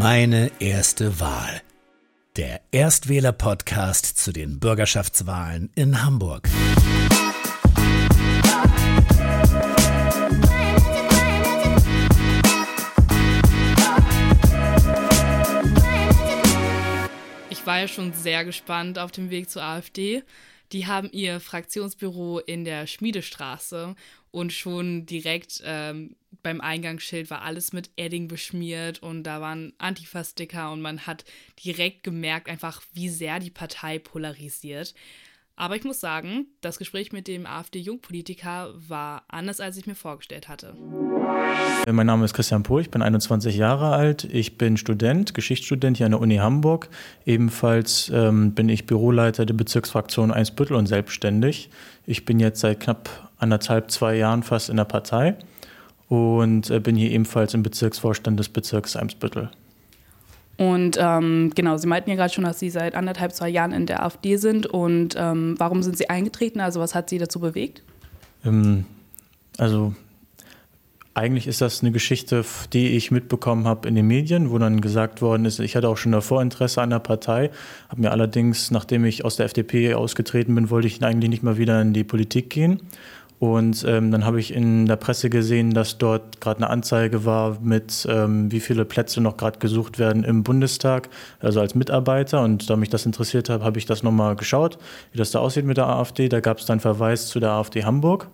Meine erste Wahl. Der Erstwähler-Podcast zu den Bürgerschaftswahlen in Hamburg. Ich war ja schon sehr gespannt auf dem Weg zur AfD. Die haben ihr Fraktionsbüro in der Schmiedestraße und schon direkt ähm, beim Eingangsschild war alles mit Edding beschmiert und da waren Antifa-Sticker und man hat direkt gemerkt einfach, wie sehr die Partei polarisiert. Aber ich muss sagen, das Gespräch mit dem AfD-Jungpolitiker war anders, als ich mir vorgestellt hatte. Mein Name ist Christian Pohl, ich bin 21 Jahre alt. Ich bin Student, Geschichtsstudent hier an der Uni Hamburg. Ebenfalls ähm, bin ich Büroleiter der Bezirksfraktion Einsbüttel und selbstständig. Ich bin jetzt seit knapp anderthalb, zwei Jahren fast in der Partei und äh, bin hier ebenfalls im Bezirksvorstand des Bezirks Eimsbüttel. Und ähm, genau, Sie meinten ja gerade schon, dass Sie seit anderthalb, zwei Jahren in der AfD sind. Und ähm, warum sind Sie eingetreten? Also was hat Sie dazu bewegt? Ähm, also eigentlich ist das eine Geschichte, die ich mitbekommen habe in den Medien, wo dann gesagt worden ist, ich hatte auch schon davor Interesse an der Partei, habe mir allerdings, nachdem ich aus der FDP ausgetreten bin, wollte ich eigentlich nicht mal wieder in die Politik gehen und ähm, dann habe ich in der Presse gesehen, dass dort gerade eine Anzeige war mit, ähm, wie viele Plätze noch gerade gesucht werden im Bundestag, also als Mitarbeiter. Und da mich das interessiert hat, habe ich das nochmal geschaut, wie das da aussieht mit der AfD. Da gab es dann Verweis zu der AfD Hamburg.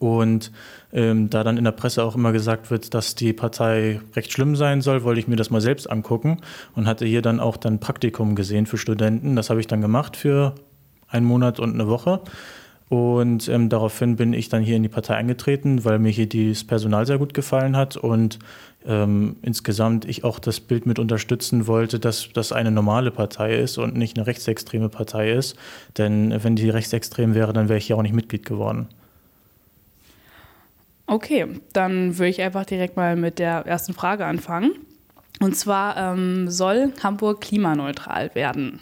Und ähm, da dann in der Presse auch immer gesagt wird, dass die Partei recht schlimm sein soll, wollte ich mir das mal selbst angucken und hatte hier dann auch dann Praktikum gesehen für Studenten. Das habe ich dann gemacht für einen Monat und eine Woche und ähm, daraufhin bin ich dann hier in die Partei eingetreten, weil mir hier das Personal sehr gut gefallen hat und ähm, insgesamt ich auch das Bild mit unterstützen wollte, dass das eine normale Partei ist und nicht eine rechtsextreme Partei ist. Denn wenn die rechtsextrem wäre, dann wäre ich hier auch nicht Mitglied geworden. Okay, dann würde ich einfach direkt mal mit der ersten Frage anfangen. Und zwar ähm, soll Hamburg klimaneutral werden?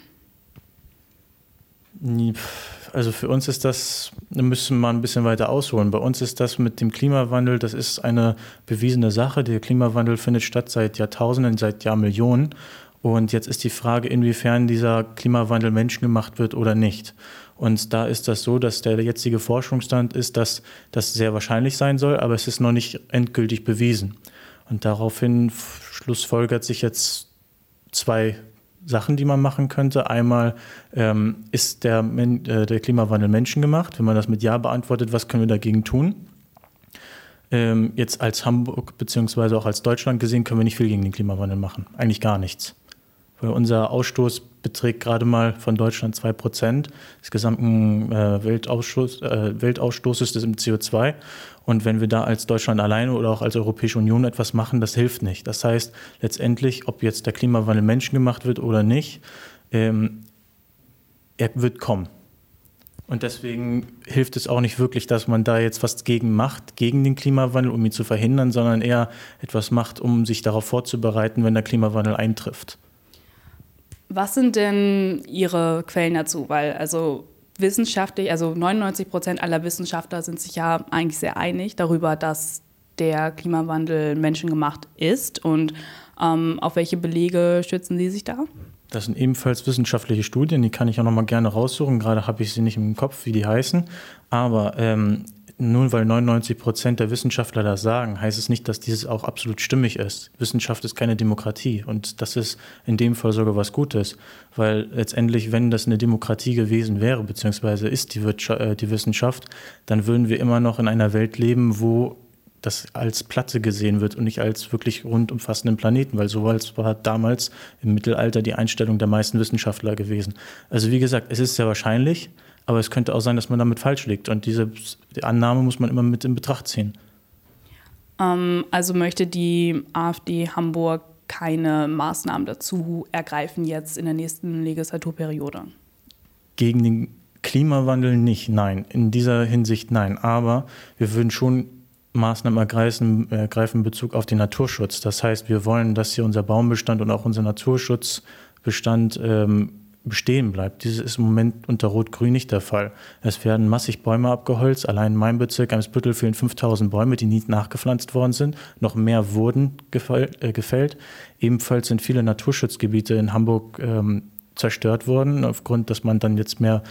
Also für uns ist das, da müssen wir ein bisschen weiter ausholen. Bei uns ist das mit dem Klimawandel, das ist eine bewiesene Sache. Der Klimawandel findet statt seit Jahrtausenden, seit Jahrmillionen. Und jetzt ist die Frage, inwiefern dieser Klimawandel menschengemacht wird oder nicht. Und da ist das so, dass der jetzige Forschungsstand ist, dass das sehr wahrscheinlich sein soll, aber es ist noch nicht endgültig bewiesen. Und daraufhin schlussfolgert sich jetzt zwei Sachen, die man machen könnte. Einmal ähm, ist der, äh, der Klimawandel menschengemacht. Wenn man das mit Ja beantwortet, was können wir dagegen tun? Ähm, jetzt als Hamburg beziehungsweise auch als Deutschland gesehen können wir nicht viel gegen den Klimawandel machen. Eigentlich gar nichts. Weil unser Ausstoß beträgt gerade mal von Deutschland 2% des gesamten äh, Weltausstoß, äh, Weltausstoßes des CO2. Und wenn wir da als Deutschland alleine oder auch als Europäische Union etwas machen, das hilft nicht. Das heißt, letztendlich, ob jetzt der Klimawandel menschengemacht wird oder nicht, ähm, er wird kommen. Und deswegen hilft es auch nicht wirklich, dass man da jetzt was gegen macht, gegen den Klimawandel, um ihn zu verhindern, sondern eher etwas macht, um sich darauf vorzubereiten, wenn der Klimawandel eintrifft. Was sind denn Ihre Quellen dazu? Weil also wissenschaftlich, also 99 Prozent aller Wissenschaftler sind sich ja eigentlich sehr einig darüber, dass der Klimawandel menschengemacht ist. Und ähm, auf welche Belege stützen Sie sich da? Das sind ebenfalls wissenschaftliche Studien, die kann ich auch noch mal gerne raussuchen. Gerade habe ich sie nicht im Kopf, wie die heißen. Aber ähm, nur weil 99 Prozent der Wissenschaftler das sagen, heißt es nicht, dass dieses auch absolut stimmig ist. Wissenschaft ist keine Demokratie und das ist in dem Fall sogar was Gutes, weil letztendlich, wenn das eine Demokratie gewesen wäre, beziehungsweise ist die, Wirtschaft, äh, die Wissenschaft, dann würden wir immer noch in einer Welt leben, wo das als Platte gesehen wird und nicht als wirklich rundumfassenden Planeten, weil so war damals im Mittelalter die Einstellung der meisten Wissenschaftler gewesen. Also wie gesagt, es ist sehr wahrscheinlich, aber es könnte auch sein, dass man damit falsch liegt. Und diese die Annahme muss man immer mit in Betracht ziehen. Ähm, also möchte die AfD Hamburg keine Maßnahmen dazu ergreifen jetzt in der nächsten Legislaturperiode? Gegen den Klimawandel nicht, nein. In dieser Hinsicht nein. Aber wir würden schon Maßnahmen ergreifen, ergreifen in Bezug auf den Naturschutz. Das heißt, wir wollen, dass hier unser Baumbestand und auch unser Naturschutzbestand ähm, bestehen bleibt. Dieses ist im Moment unter Rot-Grün nicht der Fall. Es werden massig Bäume abgeholzt. Allein in meinem Bezirk Eimsbüttel fehlen 5000 Bäume, die nie nachgepflanzt worden sind. Noch mehr wurden äh, gefällt. Ebenfalls sind viele Naturschutzgebiete in Hamburg ähm, zerstört worden, aufgrund, dass man dann jetzt mehr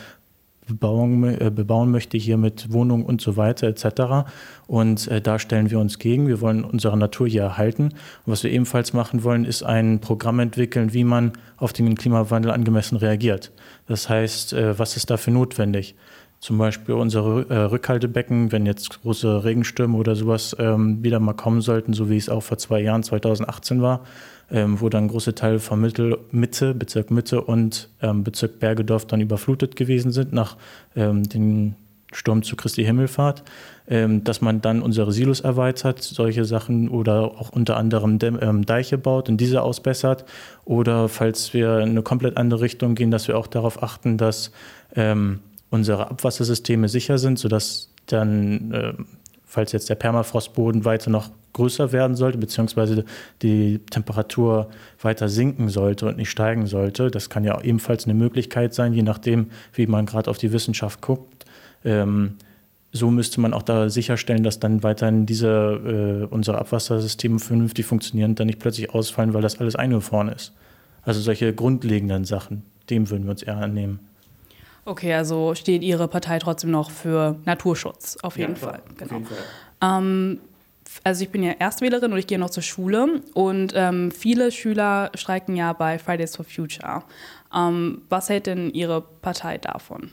Bebauung, äh, bebauen möchte, hier mit Wohnungen und so weiter etc. Und äh, da stellen wir uns gegen. Wir wollen unsere Natur hier erhalten. Und was wir ebenfalls machen wollen, ist ein Programm entwickeln, wie man auf den Klimawandel angemessen reagiert. Das heißt, äh, was ist dafür notwendig? Zum Beispiel unsere äh, Rückhaltebecken, wenn jetzt große Regenstürme oder sowas ähm, wieder mal kommen sollten, so wie es auch vor zwei Jahren, 2018 war, ähm, wo dann große Teile von Mittel, Mitte, Bezirk Mitte und ähm, Bezirk Bergedorf dann überflutet gewesen sind nach ähm, dem Sturm zu Christi Himmelfahrt, ähm, dass man dann unsere Silos erweitert, solche Sachen oder auch unter anderem ähm, Deiche baut und diese ausbessert. Oder falls wir in eine komplett andere Richtung gehen, dass wir auch darauf achten, dass ähm, unsere Abwassersysteme sicher sind, sodass dann, falls jetzt der Permafrostboden weiter noch größer werden sollte, beziehungsweise die Temperatur weiter sinken sollte und nicht steigen sollte. Das kann ja ebenfalls eine Möglichkeit sein, je nachdem, wie man gerade auf die Wissenschaft guckt. Ähm, so müsste man auch da sicherstellen, dass dann weiterhin diese, äh, unsere Abwassersysteme vernünftig funktionieren und dann nicht plötzlich ausfallen, weil das alles eingefroren ist. Also solche grundlegenden Sachen, dem würden wir uns eher annehmen. Okay, also steht Ihre Partei trotzdem noch für Naturschutz, auf jeden ja, Fall. Genau. Auf jeden Fall. Ähm, also ich bin ja Erstwählerin und ich gehe noch zur Schule und ähm, viele Schüler streiken ja bei Fridays for Future. Ähm, was hält denn Ihre Partei davon?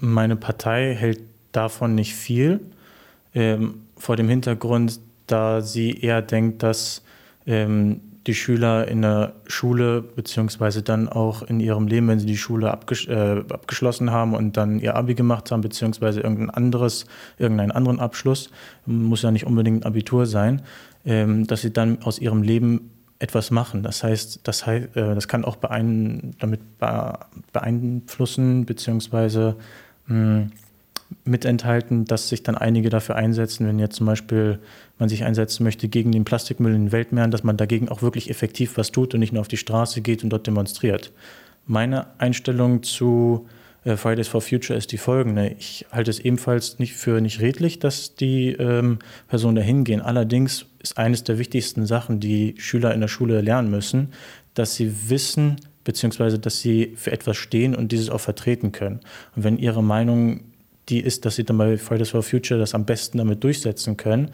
Meine Partei hält davon nicht viel, ähm, vor dem Hintergrund, da sie eher denkt, dass ähm, die Schüler in der Schule beziehungsweise dann auch in ihrem Leben, wenn sie die Schule abges äh, abgeschlossen haben und dann ihr Abi gemacht haben beziehungsweise irgendein anderes, irgendeinen anderen Abschluss, muss ja nicht unbedingt ein Abitur sein, ähm, dass sie dann aus ihrem Leben etwas machen. Das heißt, das, heißt, äh, das kann auch beein damit beeinflussen beziehungsweise mh, hm, mit enthalten, dass sich dann einige dafür einsetzen, wenn jetzt zum Beispiel man sich einsetzen möchte gegen den Plastikmüll in den Weltmeeren, dass man dagegen auch wirklich effektiv was tut und nicht nur auf die Straße geht und dort demonstriert. Meine Einstellung zu äh, Fridays for Future ist die folgende. Ich halte es ebenfalls nicht für nicht redlich, dass die ähm, Personen dahin gehen. Allerdings ist eines der wichtigsten Sachen, die Schüler in der Schule lernen müssen, dass sie wissen, beziehungsweise dass sie für etwas stehen und dieses auch vertreten können. Und wenn ihre Meinung die ist, dass sie dann bei Fridays for Future das am besten damit durchsetzen können,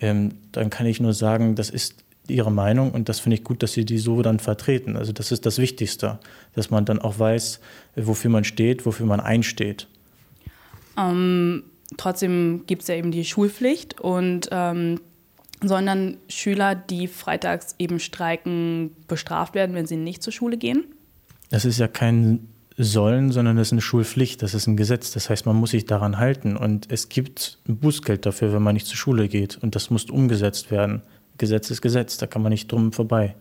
ähm, dann kann ich nur sagen, das ist ihre Meinung und das finde ich gut, dass sie die so dann vertreten. Also das ist das Wichtigste, dass man dann auch weiß, wofür man steht, wofür man einsteht. Ähm, trotzdem gibt es ja eben die Schulpflicht und ähm, sollen dann Schüler, die freitags eben streiken, bestraft werden, wenn sie nicht zur Schule gehen? Das ist ja kein sollen, sondern das ist eine Schulpflicht, das ist ein Gesetz. Das heißt, man muss sich daran halten und es gibt ein Bußgeld dafür, wenn man nicht zur Schule geht und das muss umgesetzt werden. Gesetz ist Gesetz, da kann man nicht drum vorbei.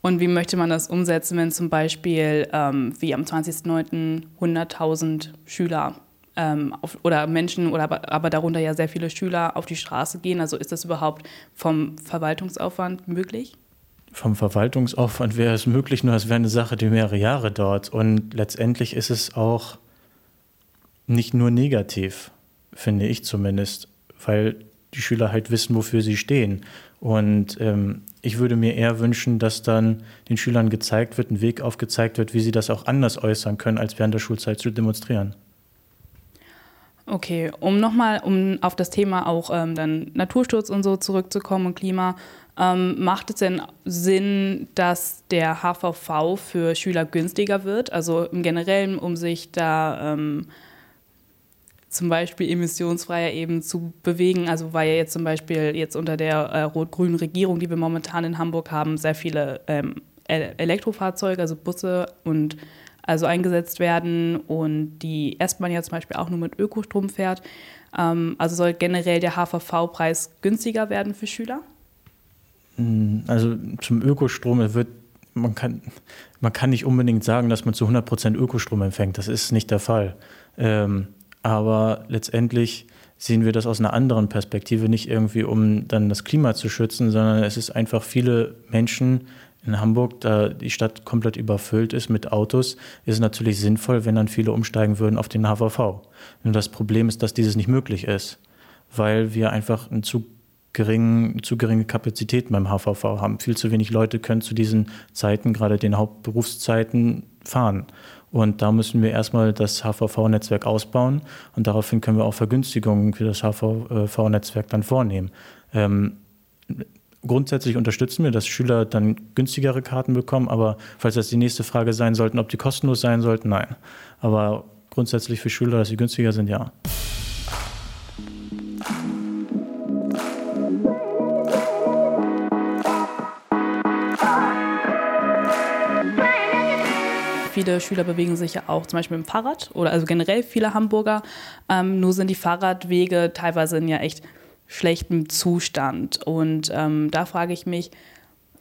Und wie möchte man das umsetzen, wenn zum Beispiel ähm, wie am 20.09. 100.000 Schüler ähm, auf, oder Menschen oder aber, aber darunter ja sehr viele Schüler auf die Straße gehen? Also ist das überhaupt vom Verwaltungsaufwand möglich? Vom Verwaltungsaufwand wäre es möglich, nur es wäre eine Sache, die mehrere Jahre dauert. Und letztendlich ist es auch nicht nur negativ, finde ich zumindest, weil die Schüler halt wissen, wofür sie stehen. Und ähm, ich würde mir eher wünschen, dass dann den Schülern gezeigt wird, ein Weg aufgezeigt wird, wie sie das auch anders äußern können, als während der Schulzeit zu demonstrieren. Okay, um nochmal um auf das Thema auch ähm, dann Naturschutz und so zurückzukommen und Klima, ähm, macht es denn Sinn, dass der HVV für Schüler günstiger wird? Also im Generellen, um sich da ähm, zum Beispiel emissionsfreier eben zu bewegen. Also weil ja jetzt zum Beispiel jetzt unter der äh, rot-grünen Regierung, die wir momentan in Hamburg haben, sehr viele ähm, Elektrofahrzeuge, also Busse und also eingesetzt werden und die S-Bahn ja zum Beispiel auch nur mit Ökostrom fährt. Ähm, also soll generell der HVV-Preis günstiger werden für Schüler? Hm, also zum Ökostrom wird man kann, man kann nicht unbedingt sagen, dass man zu 100 Prozent Ökostrom empfängt. Das ist nicht der Fall. Ähm, aber letztendlich sehen wir das aus einer anderen Perspektive, nicht irgendwie um dann das Klima zu schützen, sondern es ist einfach viele Menschen In Hamburg, da die Stadt komplett überfüllt ist mit Autos, ist es natürlich sinnvoll, wenn dann viele umsteigen würden auf den HVV. Nur das Problem ist, dass dieses nicht möglich ist, weil wir einfach einen zu geringen, zu geringe Kapazitäten beim HVV haben. Viel zu wenig Leute können zu diesen Zeiten, gerade den Hauptberufszeiten, fahren. Und da müssen wir erstmal das HVV-Netzwerk ausbauen und daraufhin können wir auch Vergünstigungen für das HVV-Netzwerk dann vornehmen. Ähm, grundsätzlich unterstützen wir, dass Schüler dann günstigere Karten bekommen, aber falls das die nächste Frage sein sollten, ob die kostenlos sein sollten, nein. Aber grundsätzlich für Schüler, dass sie günstiger sind, ja. viele Schüler bewegen sich ja auch zum Beispiel mit dem Fahrrad oder also generell viele Hamburger. Ähm, nur sind die Fahrradwege teilweise ja echt schlechtem Zustand. Und ähm, da frage ich mich,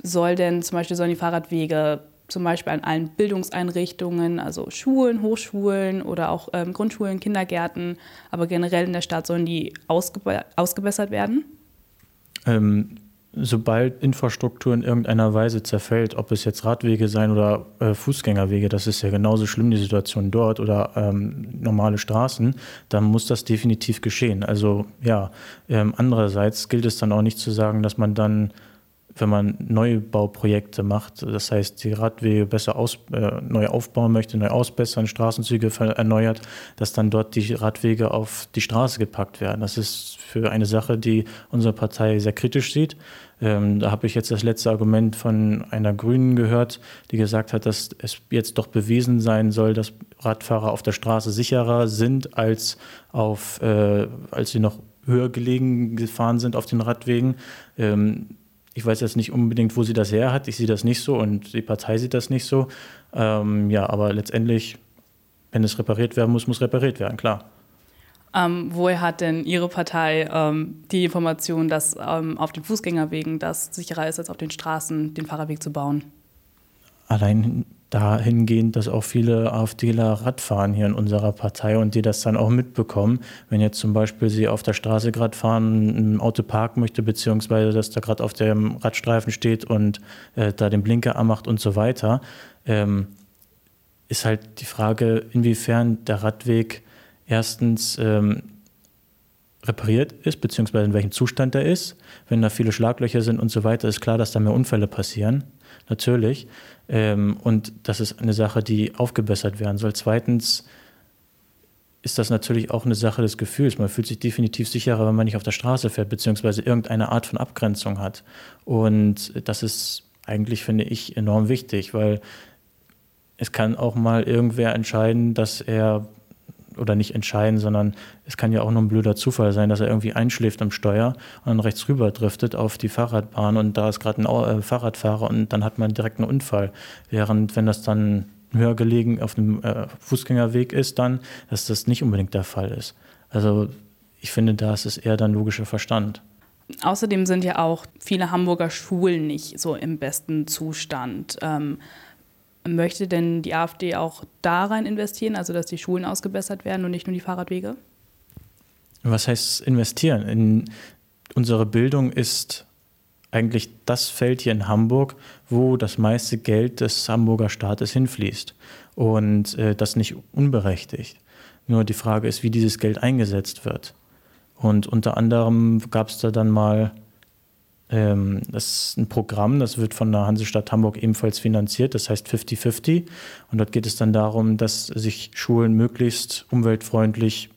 soll denn zum Beispiel sollen die Fahrradwege zum Beispiel an allen Bildungseinrichtungen, also Schulen, Hochschulen oder auch ähm, Grundschulen, Kindergärten, aber generell in der Stadt sollen die ausgebe ausgebessert werden? Ähm, sobald Infrastruktur in irgendeiner Weise zerfällt, ob es jetzt Radwege sein oder äh, Fußgängerwege, das ist ja genauso schlimm, die Situation dort oder ähm, normale Straßen, dann muss das definitiv geschehen. Also ja, ähm, andererseits gilt es dann auch nicht zu sagen, dass man dann wenn man Neubauprojekte macht, das heißt die Radwege besser aus, äh, neu aufbauen möchte, neu ausbessern, Straßenzüge erneuert, dass dann dort die Radwege auf die Straße gepackt werden. Das ist für eine Sache, die unsere Partei sehr kritisch sieht. Ähm, da habe ich jetzt das letzte Argument von einer Grünen gehört, die gesagt hat, dass es jetzt doch bewiesen sein soll, dass Radfahrer auf der Straße sicherer sind als auf, äh, als sie noch höher gelegen gefahren sind auf den Radwegen. Ähm, ich weiß jetzt nicht unbedingt, wo sie das her hat. Ich sehe das nicht so und die Partei sieht das nicht so. Ähm, ja, aber letztendlich, wenn es repariert werden muss, muss repariert werden, klar. Ähm, woher hat denn Ihre Partei ähm, die Information, dass ähm, auf den Fußgängerwegen das sicherer ist, als auf den Straßen den Fahrerweg zu bauen? Allein dahingehend, dass auch viele AfDler Radfahren hier in unserer Partei und die das dann auch mitbekommen. Wenn jetzt zum Beispiel sie auf der Straße gerade fahren, ein Auto parken möchte, beziehungsweise dass da gerade auf dem Radstreifen steht und äh, da den Blinker anmacht und so weiter, ähm, ist halt die Frage, inwiefern der Radweg erstens ähm, repariert ist, beziehungsweise in welchem Zustand er ist. Wenn da viele Schlaglöcher sind und so weiter, ist klar, dass da mehr Unfälle passieren natürlich. Ähm, und das ist eine Sache, die aufgebessert werden soll. Zweitens ist das natürlich auch eine Sache des Gefühls. Man fühlt sich definitiv sicherer, wenn man nicht auf der Straße fährt, beziehungsweise irgendeine Art von Abgrenzung hat. Und das ist eigentlich, finde ich, enorm wichtig, weil es kann auch mal irgendwer entscheiden, dass er oder nicht entscheiden, sondern es kann ja auch nur ein blöder Zufall sein, dass er irgendwie einschläft am Steuer und dann rechts rüber driftet auf die Fahrradbahn und da ist gerade ein äh, Fahrradfahrer und dann hat man direkt einen Unfall. Während wenn das dann höher gelegen auf dem äh, Fußgängerweg ist, dann, dass das nicht unbedingt der Fall ist. Also ich finde, da ist es eher dann logischer Verstand. Außerdem sind ja auch viele Hamburger Schulen nicht so im besten Zustand. Ähm, Möchte denn die AfD auch da rein investieren, also dass die Schulen ausgebessert werden und nicht nur die Fahrradwege? Was heißt investieren? In unsere Bildung ist eigentlich das Feld hier in Hamburg, wo das meiste Geld des Hamburger Staates hinfließt. Und äh, das nicht unberechtigt. Nur die Frage ist, wie dieses Geld eingesetzt wird. Und unter anderem gab es da dann mal ähm, das ist ein Programm, das wird von der Hansestadt Hamburg ebenfalls finanziert, das heißt 50-50. Und dort geht es dann darum, dass sich Schulen möglichst umweltfreundlich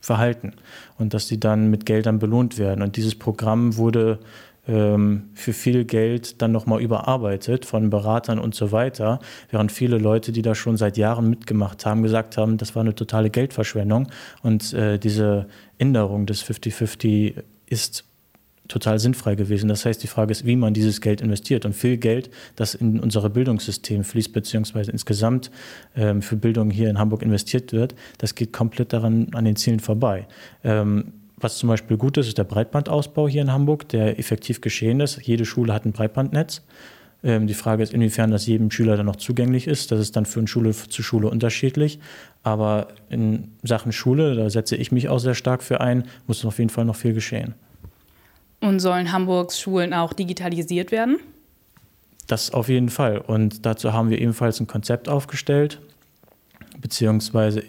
verhalten und dass sie dann mit Geldern belohnt werden. Und dieses Programm wurde ähm, für viel Geld dann nochmal überarbeitet von Beratern und so weiter, während viele Leute, die da schon seit Jahren mitgemacht haben, gesagt haben, das war eine totale Geldverschwendung. Und äh, diese Änderung des 50-50 ist total sinnfrei gewesen. Das heißt, die Frage ist, wie man dieses Geld investiert. Und viel Geld, das in unser Bildungssystem fließt, beziehungsweise insgesamt ähm, für Bildung hier in Hamburg investiert wird, das geht komplett daran an den Zielen vorbei. Ähm, was zum Beispiel gut ist, ist der Breitbandausbau hier in Hamburg, der effektiv geschehen ist. Jede Schule hat ein Breitbandnetz. Ähm, die Frage ist, inwiefern das jedem Schüler dann noch zugänglich ist. Das ist dann für eine Schule zu Schule unterschiedlich. Aber in Sachen Schule, da setze ich mich auch sehr stark für ein, muss auf jeden Fall noch viel geschehen. Und sollen Hamburgs Schulen auch digitalisiert werden? Das auf jeden Fall. Und dazu haben wir ebenfalls ein Konzept aufgestellt, beziehungsweise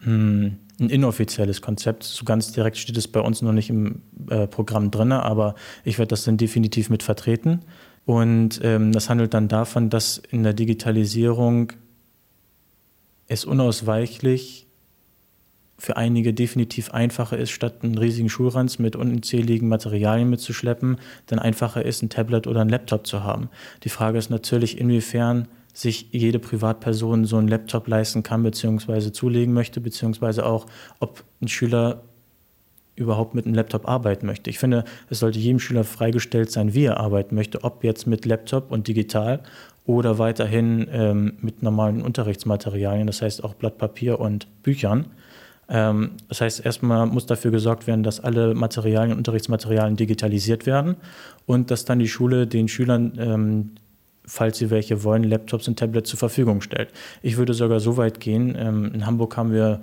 hm, ein inoffizielles Konzept. So ganz direkt steht es bei uns noch nicht im äh, Programm drin, aber ich werde das dann definitiv mit vertreten. Und ähm, das handelt dann davon, dass in der Digitalisierung es unausweichlich für einige definitiv einfacher ist, statt einen riesigen Schulranz mit unzähligen Materialien mitzuschleppen, dann einfacher ist, ein Tablet oder ein Laptop zu haben. Die Frage ist natürlich, inwiefern sich jede Privatperson so einen Laptop leisten kann, beziehungsweise zulegen möchte, beziehungsweise auch, ob ein Schüler überhaupt mit einem Laptop arbeiten möchte. Ich finde, es sollte jedem Schüler freigestellt sein, wie er arbeiten möchte, ob jetzt mit Laptop und digital oder weiterhin ähm, mit normalen Unterrichtsmaterialien, das heißt auch Blatt Papier und Büchern. Ähm, das heißt, erstmal muss dafür gesorgt werden, dass alle Materialien, Unterrichtsmaterialien digitalisiert werden und dass dann die Schule den Schülern ähm, falls sie welche wollen, Laptops und Tablets zur Verfügung stellt. Ich würde sogar so weit gehen. Ähm, in Hamburg haben wir,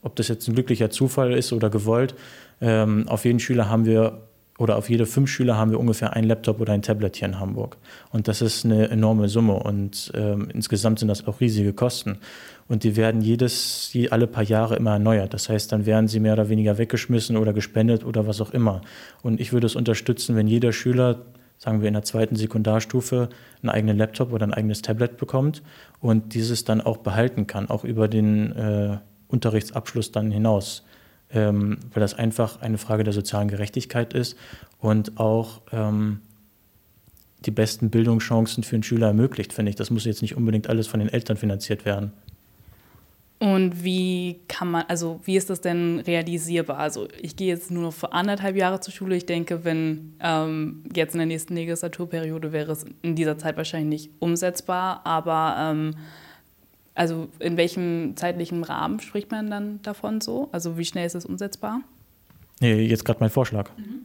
ob das jetzt ein glücklicher Zufall ist oder gewollt, auf jeden Schüler haben wir oder auf jede fünf Schüler haben wir ungefähr ein Laptop oder ein Tablet hier in Hamburg. Und das ist eine enorme Summe und ähm, insgesamt sind das auch riesige Kosten. Und die werden jedes, alle paar Jahre immer erneuert. Das heißt, dann werden sie mehr oder weniger weggeschmissen oder gespendet oder was auch immer. Und ich würde es unterstützen, wenn jeder Schüler sagen wir in der zweiten Sekundarstufe, einen eigenen Laptop oder ein eigenes Tablet bekommt und dieses dann auch behalten kann, auch über den äh, Unterrichtsabschluss dann hinaus. Ähm, weil das einfach eine Frage der sozialen Gerechtigkeit ist und auch ähm, die besten Bildungschancen für einen Schüler ermöglicht, finde ich. Das muss jetzt nicht unbedingt alles von den Eltern finanziert werden. Und wie kann man, also wie ist das denn realisierbar? Also ich gehe jetzt nur noch für anderthalb Jahre zur Schule. Ich denke, wenn ähm, jetzt in der nächsten Legislaturperiode wäre es in dieser Zeit wahrscheinlich nicht umsetzbar. Aber ähm, also in welchem zeitlichen Rahmen spricht man dann davon so? Also wie schnell ist es umsetzbar? Nee, jetzt gerade mein Vorschlag. Mhm.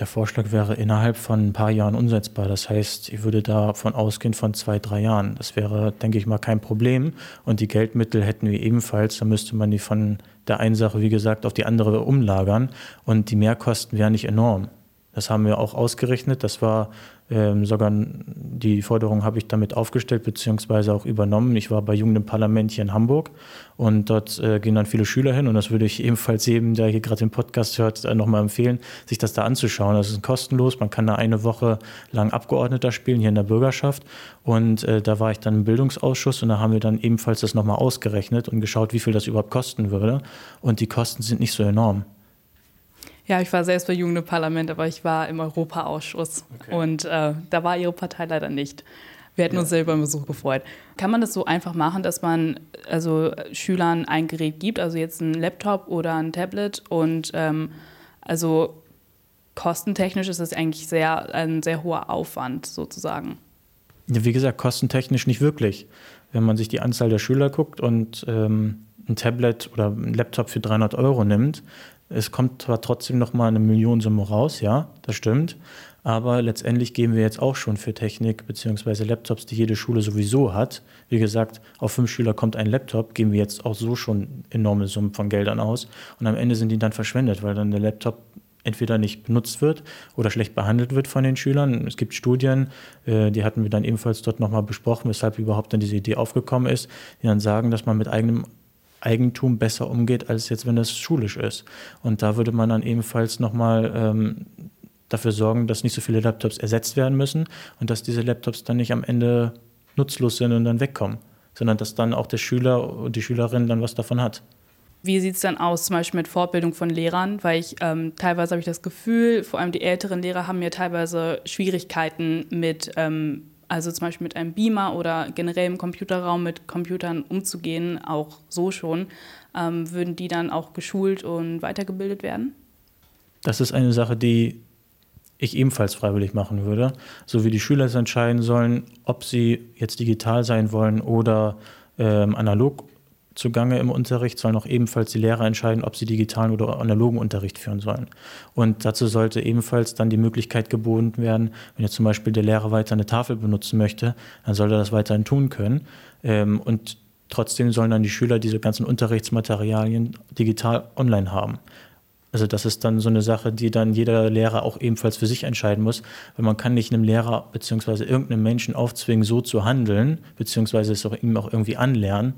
Der Vorschlag wäre innerhalb von ein paar Jahren umsetzbar. Das heißt, ich würde davon ausgehen von zwei, drei Jahren. Das wäre, denke ich mal, kein Problem. Und die Geldmittel hätten wir ebenfalls. Da müsste man die von der einen Sache, wie gesagt, auf die andere umlagern. Und die Mehrkosten wären nicht enorm. Das haben wir auch ausgerechnet. Das war ähm, sogar die Forderung habe ich damit aufgestellt beziehungsweise auch übernommen. Ich war bei Jugend im Parlament hier in Hamburg und dort äh, gehen dann viele Schüler hin und das würde ich ebenfalls jedem, der hier gerade den Podcast hört, äh, nochmal empfehlen, sich das da anzuschauen. Das ist kostenlos. Man kann da eine Woche lang Abgeordneter spielen hier in der Bürgerschaft und äh, da war ich dann im Bildungsausschuss und da haben wir dann ebenfalls das nochmal ausgerechnet und geschaut, wie viel das überhaupt kosten würde und die Kosten sind nicht so enorm. Ja, ich war selbst bei Jugend im Parlament, aber ich war im Europaausschuss. Okay. Und äh, da war Ihre Partei leider nicht. Wir hätten ja. uns selber im Besuch gefreut. Kann man das so einfach machen, dass man also Schülern ein Gerät gibt, also jetzt ein Laptop oder ein Tablet und ähm, also kostentechnisch ist das eigentlich sehr, ein sehr hoher Aufwand sozusagen. Ja, wie gesagt, kostentechnisch nicht wirklich. Wenn man sich die Anzahl der Schüler guckt und ähm, ein Tablet oder ein Laptop für 300 Euro nimmt, es kommt zwar trotzdem noch mal eine Millionensumme raus, ja, das stimmt. Aber letztendlich geben wir jetzt auch schon für Technik bzw. Laptops, die jede Schule sowieso hat. Wie gesagt, auf fünf Schüler kommt ein Laptop, geben wir jetzt auch so schon enorme Summen von Geldern aus. Und am Ende sind die dann verschwendet, weil dann der Laptop entweder nicht benutzt wird oder schlecht behandelt wird von den Schülern. Es gibt Studien, äh, die hatten wir dann ebenfalls dort nochmal besprochen, weshalb überhaupt dann diese Idee aufgekommen ist, die dann sagen, dass man mit eigenem Eigentum besser umgeht, als jetzt, wenn das schulisch ist. Und da würde man dann ebenfalls nochmal ähm, dafür sorgen, dass nicht so viele Laptops ersetzt werden müssen und dass diese Laptops dann nicht am Ende nutzlos sind und dann wegkommen, sondern dass dann auch der Schüler und die Schülerin dann was davon hat. Wie sieht es dann aus, zum Beispiel mit Fortbildung von Lehrern? Weil ich ähm, teilweise habe ich das Gefühl, vor allem die älteren Lehrer haben ja teilweise Schwierigkeiten mit ähm, also zum Beispiel mit einem Beamer oder generell im Computerraum mit Computern umzugehen, auch so schon, ähm, würden die dann auch geschult und weitergebildet werden? Das ist eine Sache, die ich ebenfalls freiwillig machen würde, so wie die Schüler es entscheiden sollen, ob sie jetzt digital sein wollen oder ähm, analog zugange im Unterricht, sollen auch ebenfalls die Lehrer entscheiden, ob sie digitalen oder analogen Unterricht führen sollen. Und dazu sollte ebenfalls dann die Möglichkeit geboten werden, wenn jetzt zum Beispiel der Lehrer weiter eine Tafel benutzen möchte, dann soll er das weiterhin tun können. Ähm, und trotzdem sollen dann die Schüler diese ganzen Unterrichtsmaterialien digital online haben. Also das ist dann so eine Sache, die dann jeder Lehrer auch ebenfalls für sich entscheiden muss, weil man kann nicht einem Lehrer beziehungsweise irgendeinem Menschen aufzwingen, so zu handeln, beziehungsweise es auch ihm auch irgendwie anlernen.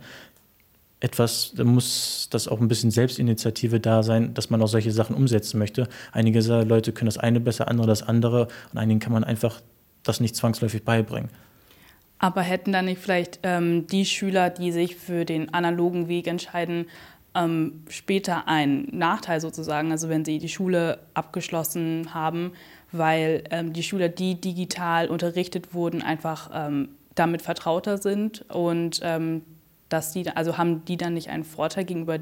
Etwas, da muss das auch ein bisschen Selbstinitiative da sein, dass man auch solche Sachen umsetzen möchte. Einige Leute können das eine besser, andere das andere und einigen kann man einfach das nicht zwangsläufig beibringen. Aber hätten dann nicht vielleicht ähm, die Schüler, die sich für den analogen Weg entscheiden, ähm, später einen Nachteil sozusagen, also wenn sie die Schule abgeschlossen haben, weil ähm, die Schüler, die digital unterrichtet wurden, einfach ähm, damit vertrauter sind und ähm, dass die, also haben die dann nicht einen Vorteil gegenüber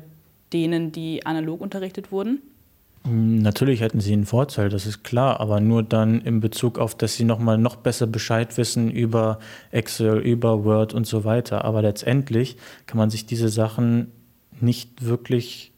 denen, die analog unterrichtet wurden? Natürlich hätten sie einen Vorteil, das ist klar, aber nur dann in Bezug auf, dass sie nochmal noch besser Bescheid wissen über Excel, über Word und so weiter. Aber letztendlich kann man sich diese Sachen nicht wirklich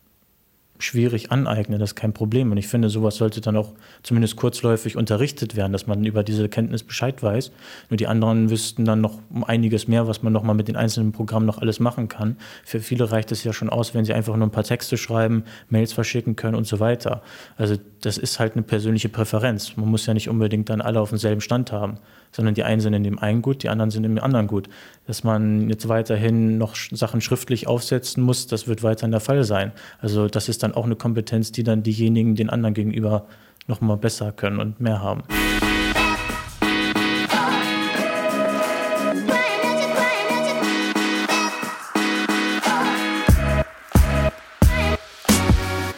schwierig aneignen, das ist kein Problem. Und ich finde, sowas sollte dann auch zumindest kurzläufig unterrichtet werden, dass man über diese Kenntnis Bescheid weiß. Nur die anderen wüssten dann noch um einiges mehr, was man noch mal mit den einzelnen Programmen noch alles machen kann. Für viele reicht es ja schon aus, wenn sie einfach nur ein paar Texte schreiben, Mails verschicken können und so weiter. Also das ist halt eine persönliche Präferenz. Man muss ja nicht unbedingt dann alle auf demselben Stand haben sondern die einen sind in dem einen gut, die anderen sind in dem anderen gut. Dass man jetzt weiterhin noch Sachen schriftlich aufsetzen muss, das wird weiterhin der Fall sein. Also das ist dann auch eine Kompetenz, die dann diejenigen den anderen gegenüber noch mal besser können und mehr haben.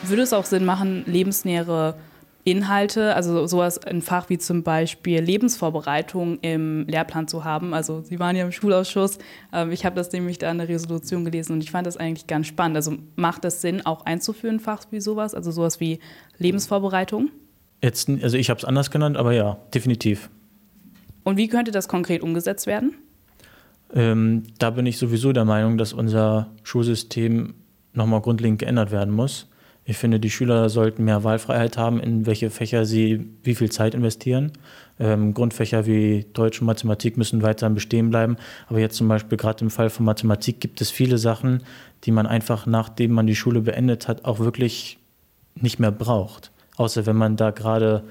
Würde es auch Sinn machen, lebensnähere Inhalte, also sowas, ein Fach wie zum Beispiel Lebensvorbereitung im Lehrplan zu haben. Also Sie waren ja im Schulausschuss, ähm, ich habe das nämlich da in der Resolution gelesen und ich fand das eigentlich ganz spannend. Also macht es Sinn, auch einzuführen, ein Fach wie sowas, also sowas wie Lebensvorbereitung? Jetzt, also ich habe es anders genannt, aber ja, definitiv. Und wie könnte das konkret umgesetzt werden? Ähm, da bin ich sowieso der Meinung, dass unser Schulsystem nochmal grundlegend geändert werden muss. Ich finde, die Schüler sollten mehr Wahlfreiheit haben, in welche Fächer sie wie viel Zeit investieren. Ähm, Grundfächer wie Deutsch und Mathematik müssen weiterhin bestehen bleiben. Aber jetzt zum Beispiel gerade im Fall von Mathematik gibt es viele Sachen, die man einfach, nachdem man die Schule beendet hat, auch wirklich nicht mehr braucht. Außer wenn man da gerade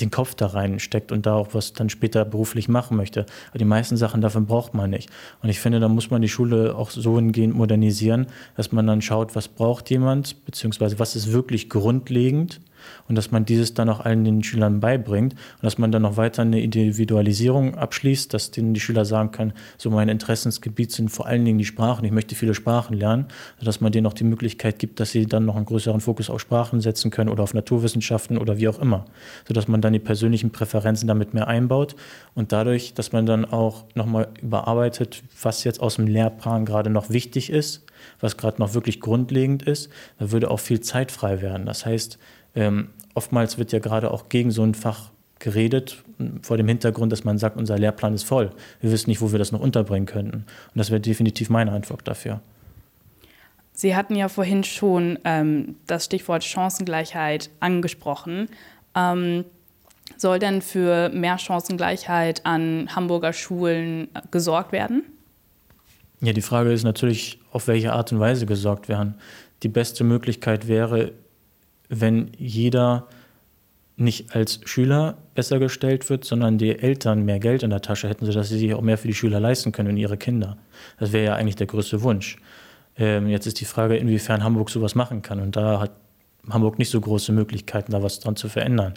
den Kopf da reinsteckt und da auch was dann später beruflich machen möchte. Aber die meisten Sachen davon braucht man nicht. Und ich finde, da muss man die Schule auch so hingehend modernisieren, dass man dann schaut, was braucht jemand, beziehungsweise was ist wirklich grundlegend und dass man dieses dann auch allen den Schülern beibringt und dass man dann noch weiter eine Individualisierung abschließt, dass denen die Schüler sagen können, so mein Interessensgebiet sind vor allen Dingen die Sprachen, ich möchte viele Sprachen lernen, dass man denen auch die Möglichkeit gibt, dass sie dann noch einen größeren Fokus auf Sprachen setzen können oder auf Naturwissenschaften oder wie auch immer, sodass man dann die persönlichen Präferenzen damit mehr einbaut und dadurch, dass man dann auch nochmal überarbeitet, was jetzt aus dem Lehrplan gerade noch wichtig ist, was gerade noch wirklich grundlegend ist, da würde auch viel Zeit frei werden. Das heißt, ähm, oftmals wird ja gerade auch gegen so ein Fach geredet, vor dem Hintergrund, dass man sagt, unser Lehrplan ist voll. Wir wissen nicht, wo wir das noch unterbringen könnten. Und das wäre definitiv meine Antwort dafür. Sie hatten ja vorhin schon ähm, das Stichwort Chancengleichheit angesprochen. Ähm, soll denn für mehr Chancengleichheit an Hamburger Schulen gesorgt werden? Ja, die Frage ist natürlich, auf welche Art und Weise gesorgt werden. Die beste Möglichkeit wäre, wenn jeder nicht als Schüler besser gestellt wird, sondern die Eltern mehr Geld in der Tasche hätten, sodass sie sich auch mehr für die Schüler leisten können und ihre Kinder. Das wäre ja eigentlich der größte Wunsch. Ähm, jetzt ist die Frage, inwiefern Hamburg sowas machen kann. Und da hat Hamburg nicht so große Möglichkeiten, da was dran zu verändern.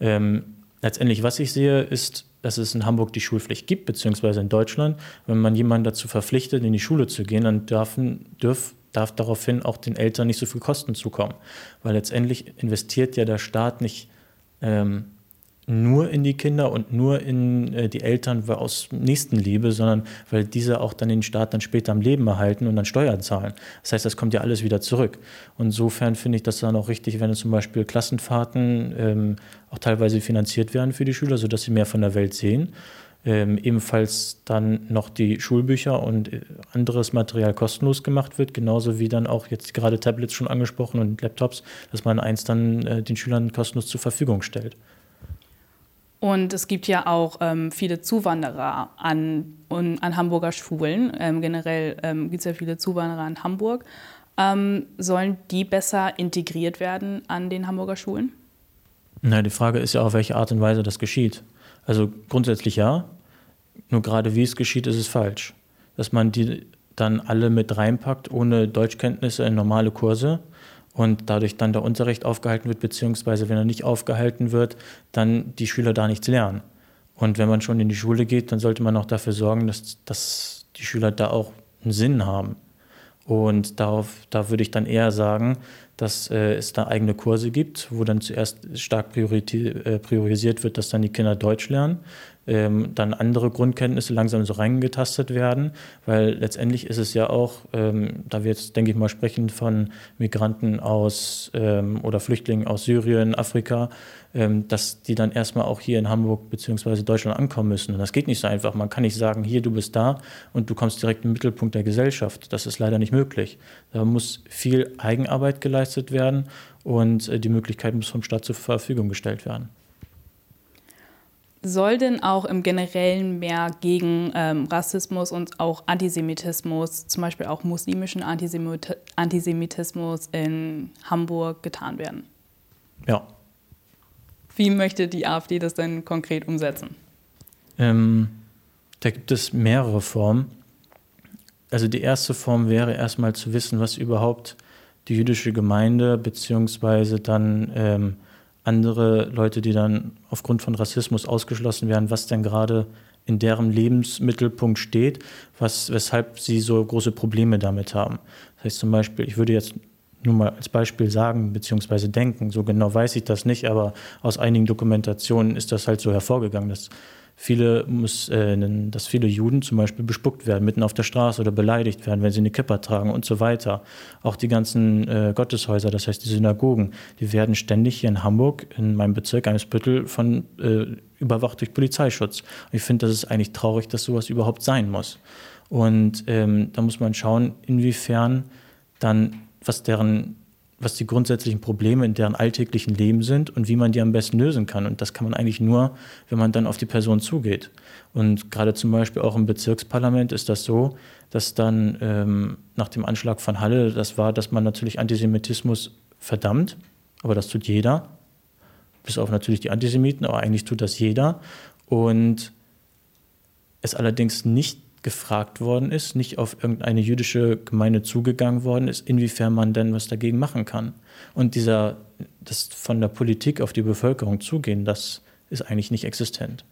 Ähm, letztendlich, was ich sehe, ist, dass es in Hamburg die Schulpflicht gibt, beziehungsweise in Deutschland. Wenn man jemanden dazu verpflichtet, in die Schule zu gehen, dann dürfen, dürf, darf daraufhin auch den Eltern nicht so viel Kosten zukommen. Weil letztendlich investiert ja der Staat nicht ähm, nur in die Kinder und nur in äh, die Eltern aus Nächstenliebe, sondern weil diese auch dann den Staat dann später am Leben erhalten und dann Steuern zahlen. Das heißt, das kommt ja alles wieder zurück. Und insofern finde ich das dann auch richtig, wenn zum Beispiel Klassenfahrten ähm, auch teilweise finanziert werden für die Schüler, sodass sie mehr von der Welt sehen ähm, ebenfalls dann noch die Schulbücher und äh, anderes Material kostenlos gemacht wird, genauso wie dann auch jetzt gerade Tablets schon angesprochen und Laptops, dass man eins dann äh, den Schülern kostenlos zur Verfügung stellt. Und es gibt ja auch ähm, viele Zuwanderer an, an Hamburger Schulen. Ähm, generell ähm, gibt es ja viele Zuwanderer in Hamburg. Ähm, sollen die besser integriert werden an den Hamburger Schulen? Na, die Frage ist ja, auf welche Art und Weise das geschieht. Also grundsätzlich ja, nur gerade wie es geschieht, ist es falsch. Dass man die dann alle mit reinpackt, ohne Deutschkenntnisse in normale Kurse und dadurch dann der Unterricht aufgehalten wird, beziehungsweise wenn er nicht aufgehalten wird, dann die Schüler da nichts lernen. Und wenn man schon in die Schule geht, dann sollte man auch dafür sorgen, dass, dass die Schüler da auch einen Sinn haben. Und darauf, da würde ich dann eher sagen, dass äh, es da eigene Kurse gibt, wo dann zuerst stark äh, priorisiert wird, dass dann die Kinder Deutsch lernen, ähm, dann andere Grundkenntnisse langsam so reingetastet werden, weil letztendlich ist es ja auch, ähm, da wir jetzt, denke ich mal, sprechen von Migranten aus ähm, oder Flüchtlingen aus Syrien, Afrika, dass die dann erstmal auch hier in Hamburg bzw. Deutschland ankommen müssen. Und das geht nicht so einfach. Man kann nicht sagen, hier, du bist da und du kommst direkt im Mittelpunkt der Gesellschaft. Das ist leider nicht möglich. Da muss viel Eigenarbeit geleistet werden und äh, die Möglichkeit muss vom Staat zur Verfügung gestellt werden. Soll denn auch im Generellen mehr gegen ähm, Rassismus und auch Antisemitismus, zum Beispiel auch muslimischen Antisemit Antisemitismus in Hamburg getan werden? Ja. Wie möchte die AfD das denn konkret umsetzen? Ähm, da gibt es mehrere Formen. Also die erste Form wäre erstmal zu wissen, was überhaupt die jüdische Gemeinde beziehungsweise dann ähm, andere Leute, die dann aufgrund von Rassismus ausgeschlossen werden, was denn gerade in deren Lebensmittelpunkt steht, was, weshalb sie so große Probleme damit haben. Das heißt zum Beispiel, ich würde jetzt nur mal als Beispiel sagen beziehungsweise denken, so genau weiß ich das nicht, aber aus einigen Dokumentationen ist das halt so hervorgegangen, dass viele, muss, äh, dass viele Juden zum Beispiel bespuckt werden, mitten auf der Straße oder beleidigt werden, wenn sie eine Kippa tragen und so weiter. Auch die ganzen äh, Gotteshäuser, das heißt die Synagogen, die werden ständig hier in Hamburg, in meinem Bezirk Eimsbüttel, von äh, überwacht durch Polizeischutz. Und ich finde, das ist eigentlich traurig, dass sowas überhaupt sein muss. Und ähm, da muss man schauen, inwiefern dann, was deren was die grundsätzlichen Probleme in deren alltäglichen Leben sind und wie man die am besten lösen kann. Und das kann man eigentlich nur, wenn man dann auf die Person zugeht. Und gerade zum Beispiel auch im Bezirksparlament ist das so, dass dann ähm, nach dem Anschlag von Halle das war, dass man natürlich Antisemitismus verdammt, aber das tut jeder, bis auf natürlich die Antisemiten, aber eigentlich tut das jeder. Und es allerdings nicht gefragt worden ist, nicht auf irgendeine jüdische Gemeinde zugegangen worden ist, inwiefern man denn was dagegen machen kann. Und dieser, das von der Politik auf die Bevölkerung zugehen, das ist eigentlich nicht existent.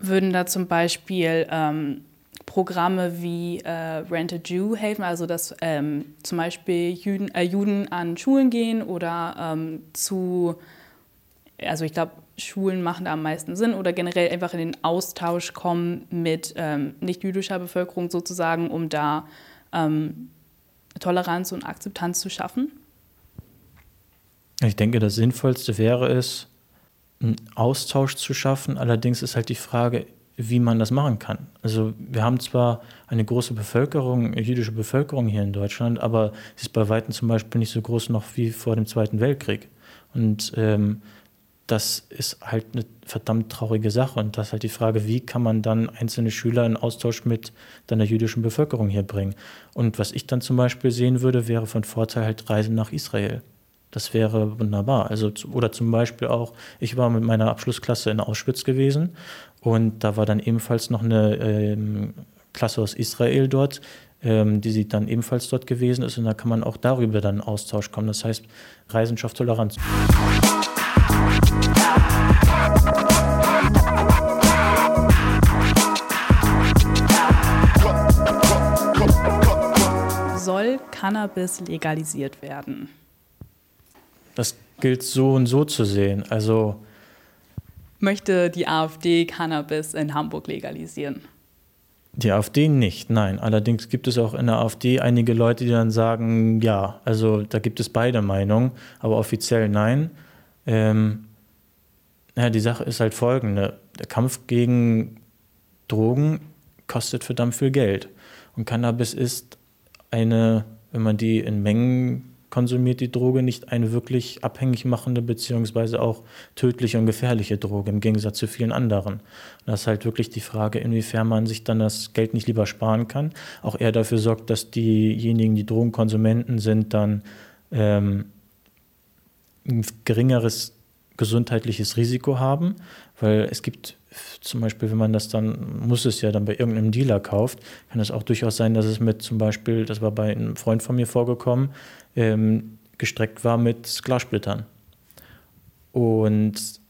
Würden da zum Beispiel ähm, Programme wie äh, Rent a Jew helfen, also dass ähm, zum Beispiel Juden, äh, Juden, an Schulen gehen oder ähm, zu, also ich glaube, Schulen machen da am meisten Sinn oder generell einfach in den Austausch kommen mit ähm, nicht-jüdischer Bevölkerung sozusagen, um da ähm, Toleranz und Akzeptanz zu schaffen? Ich denke, das Sinnvollste wäre es, einen Austausch zu schaffen. Allerdings ist halt die Frage, wie man das machen kann. Also wir haben zwar eine große Bevölkerung, jüdische Bevölkerung hier in Deutschland, aber sie ist bei weitem zum Beispiel nicht so groß noch wie vor dem Zweiten Weltkrieg. Und ähm, das ist halt eine verdammt traurige Sache. Und das ist halt die Frage, wie kann man dann einzelne Schüler in Austausch mit der jüdischen Bevölkerung hier bringen. Und was ich dann zum Beispiel sehen würde, wäre von Vorteil halt Reisen nach Israel. Das wäre wunderbar. Also, oder zum Beispiel auch, ich war mit meiner Abschlussklasse in Auschwitz gewesen und da war dann ebenfalls noch eine ähm, Klasse aus Israel dort, ähm, die sie dann ebenfalls dort gewesen ist und da kann man auch darüber dann in Austausch kommen. Das heißt, Reisen schafft Toleranz. Soll Cannabis legalisiert werden? Das gilt so und so zu sehen. Also möchte die AfD Cannabis in Hamburg legalisieren? Die AfD nicht, nein. Allerdings gibt es auch in der AfD einige Leute, die dann sagen, ja, also da gibt es beide Meinungen, aber offiziell nein. Ähm, naja, die Sache ist halt folgende. Der Kampf gegen Drogen kostet verdammt viel Geld. Und Cannabis ist eine, wenn man die in Mengen konsumiert die Droge nicht eine wirklich abhängig machende beziehungsweise auch tödliche und gefährliche Droge im Gegensatz zu vielen anderen. Das ist halt wirklich die Frage, inwiefern man sich dann das Geld nicht lieber sparen kann. Auch er dafür sorgt, dass diejenigen, die Drogenkonsumenten sind, dann ähm, ein geringeres gesundheitliches Risiko haben, weil es gibt zum Beispiel, wenn man das dann, muss es ja dann bei irgendeinem Dealer kauft, kann es auch durchaus sein, dass es mit zum Beispiel, das war bei einem Freund von mir vorgekommen, ähm, gestreckt war mit Glassplittern. Und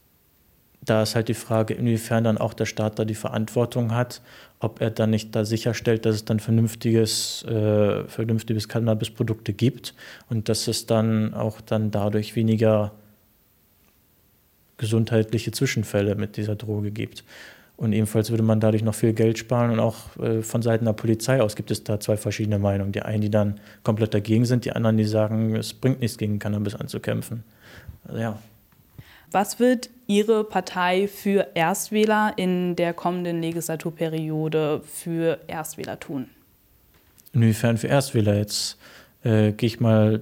da ist halt die Frage, inwiefern dann auch der Staat da die Verantwortung hat, ob er dann nicht da sicherstellt, dass es dann vernünftiges, äh, vernünftiges Cannabisprodukte gibt und dass es dann auch dann dadurch weniger gesundheitliche Zwischenfälle mit dieser Droge gibt. Und ebenfalls würde man dadurch noch viel Geld sparen. Und auch äh, von Seiten der Polizei aus gibt es da zwei verschiedene Meinungen. Die einen, die dann komplett dagegen sind, die anderen, die sagen, es bringt nichts gegen Cannabis anzukämpfen. Also, ja. Was wird Ihre Partei für Erstwähler in der kommenden Legislaturperiode für Erstwähler tun? Inwiefern für Erstwähler jetzt? Äh, Gehe ich mal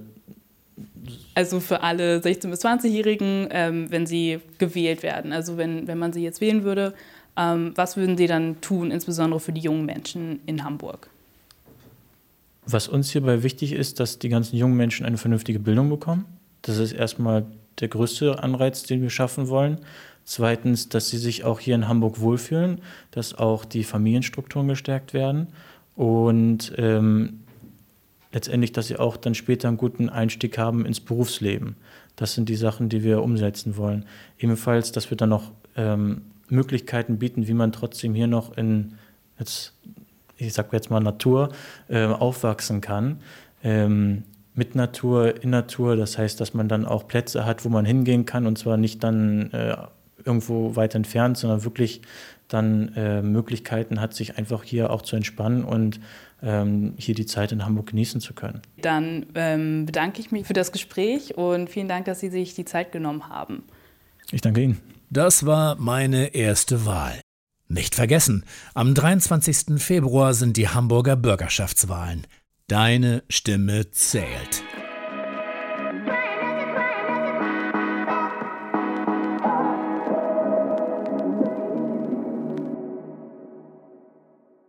also für alle 16- bis 20-Jährigen, ähm, wenn sie gewählt werden. Also wenn, wenn man sie jetzt wählen würde, ähm, was würden Sie dann tun, insbesondere für die jungen Menschen in Hamburg? Was uns hierbei wichtig ist, dass die ganzen jungen Menschen eine vernünftige Bildung bekommen. Das ist erstmal der größte Anreiz, den wir schaffen wollen. Zweitens, dass sie sich auch hier in Hamburg wohlfühlen, dass auch die Familienstrukturen gestärkt werden und ähm, letztendlich, dass sie auch dann später einen guten Einstieg haben ins Berufsleben. Das sind die Sachen, die wir umsetzen wollen. Ebenfalls, dass wir dann noch ähm, Möglichkeiten bieten, wie man trotzdem hier noch in, jetzt, ich sag jetzt mal Natur, äh, aufwachsen kann. Ähm, mit Natur, in Natur, das heißt, dass man dann auch Plätze hat, wo man hingehen kann und zwar nicht dann äh, irgendwo weit entfernt, sondern wirklich dann äh, Möglichkeiten hat, sich einfach hier auch zu entspannen und hier die Zeit in Hamburg genießen zu können. Dann ähm, bedanke ich mich für das Gespräch und vielen Dank, dass Sie sich die Zeit genommen haben. Ich danke Ihnen. Das war meine erste Wahl. Nicht vergessen, am 23. Februar sind die Hamburger Bürgerschaftswahlen. Deine Stimme zählt.